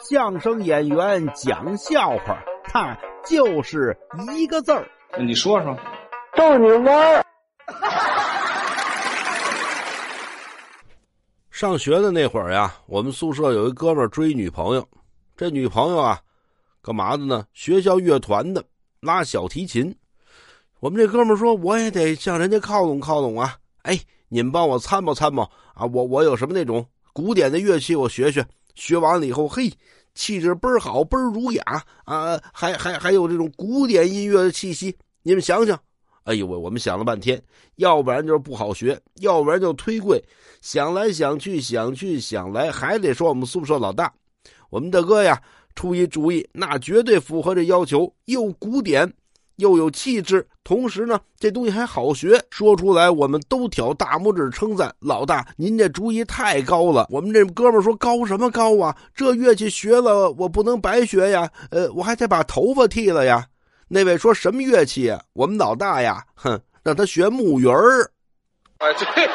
相声演员讲笑话，他就是一个字儿。你说说，逗你玩儿。上学的那会儿呀，我们宿舍有一哥们儿追女朋友，这女朋友啊，干嘛的呢？学校乐团的，拉小提琴。我们这哥们儿说，我也得向人家靠拢靠拢啊！哎，你们帮我参谋参谋啊！我我有什么那种古典的乐器，我学学。学完了以后，嘿，气质倍儿好，倍儿儒雅啊！还还还有这种古典音乐的气息。你们想想，哎呦喂，我们想了半天，要不然就是不好学，要不然就忒贵。想来想去，想去想来，还得说我们宿舍老大，我们大哥呀，出一主意，那绝对符合这要求，又古典。又有气质，同时呢，这东西还好学。说出来，我们都挑大拇指称赞老大，您这主意太高了。我们这哥们说高什么高啊？这乐器学了，我不能白学呀。呃，我还得把头发剃了呀。那位说什么乐器呀？我们老大呀，哼，让他学木鱼儿。哎，去你的。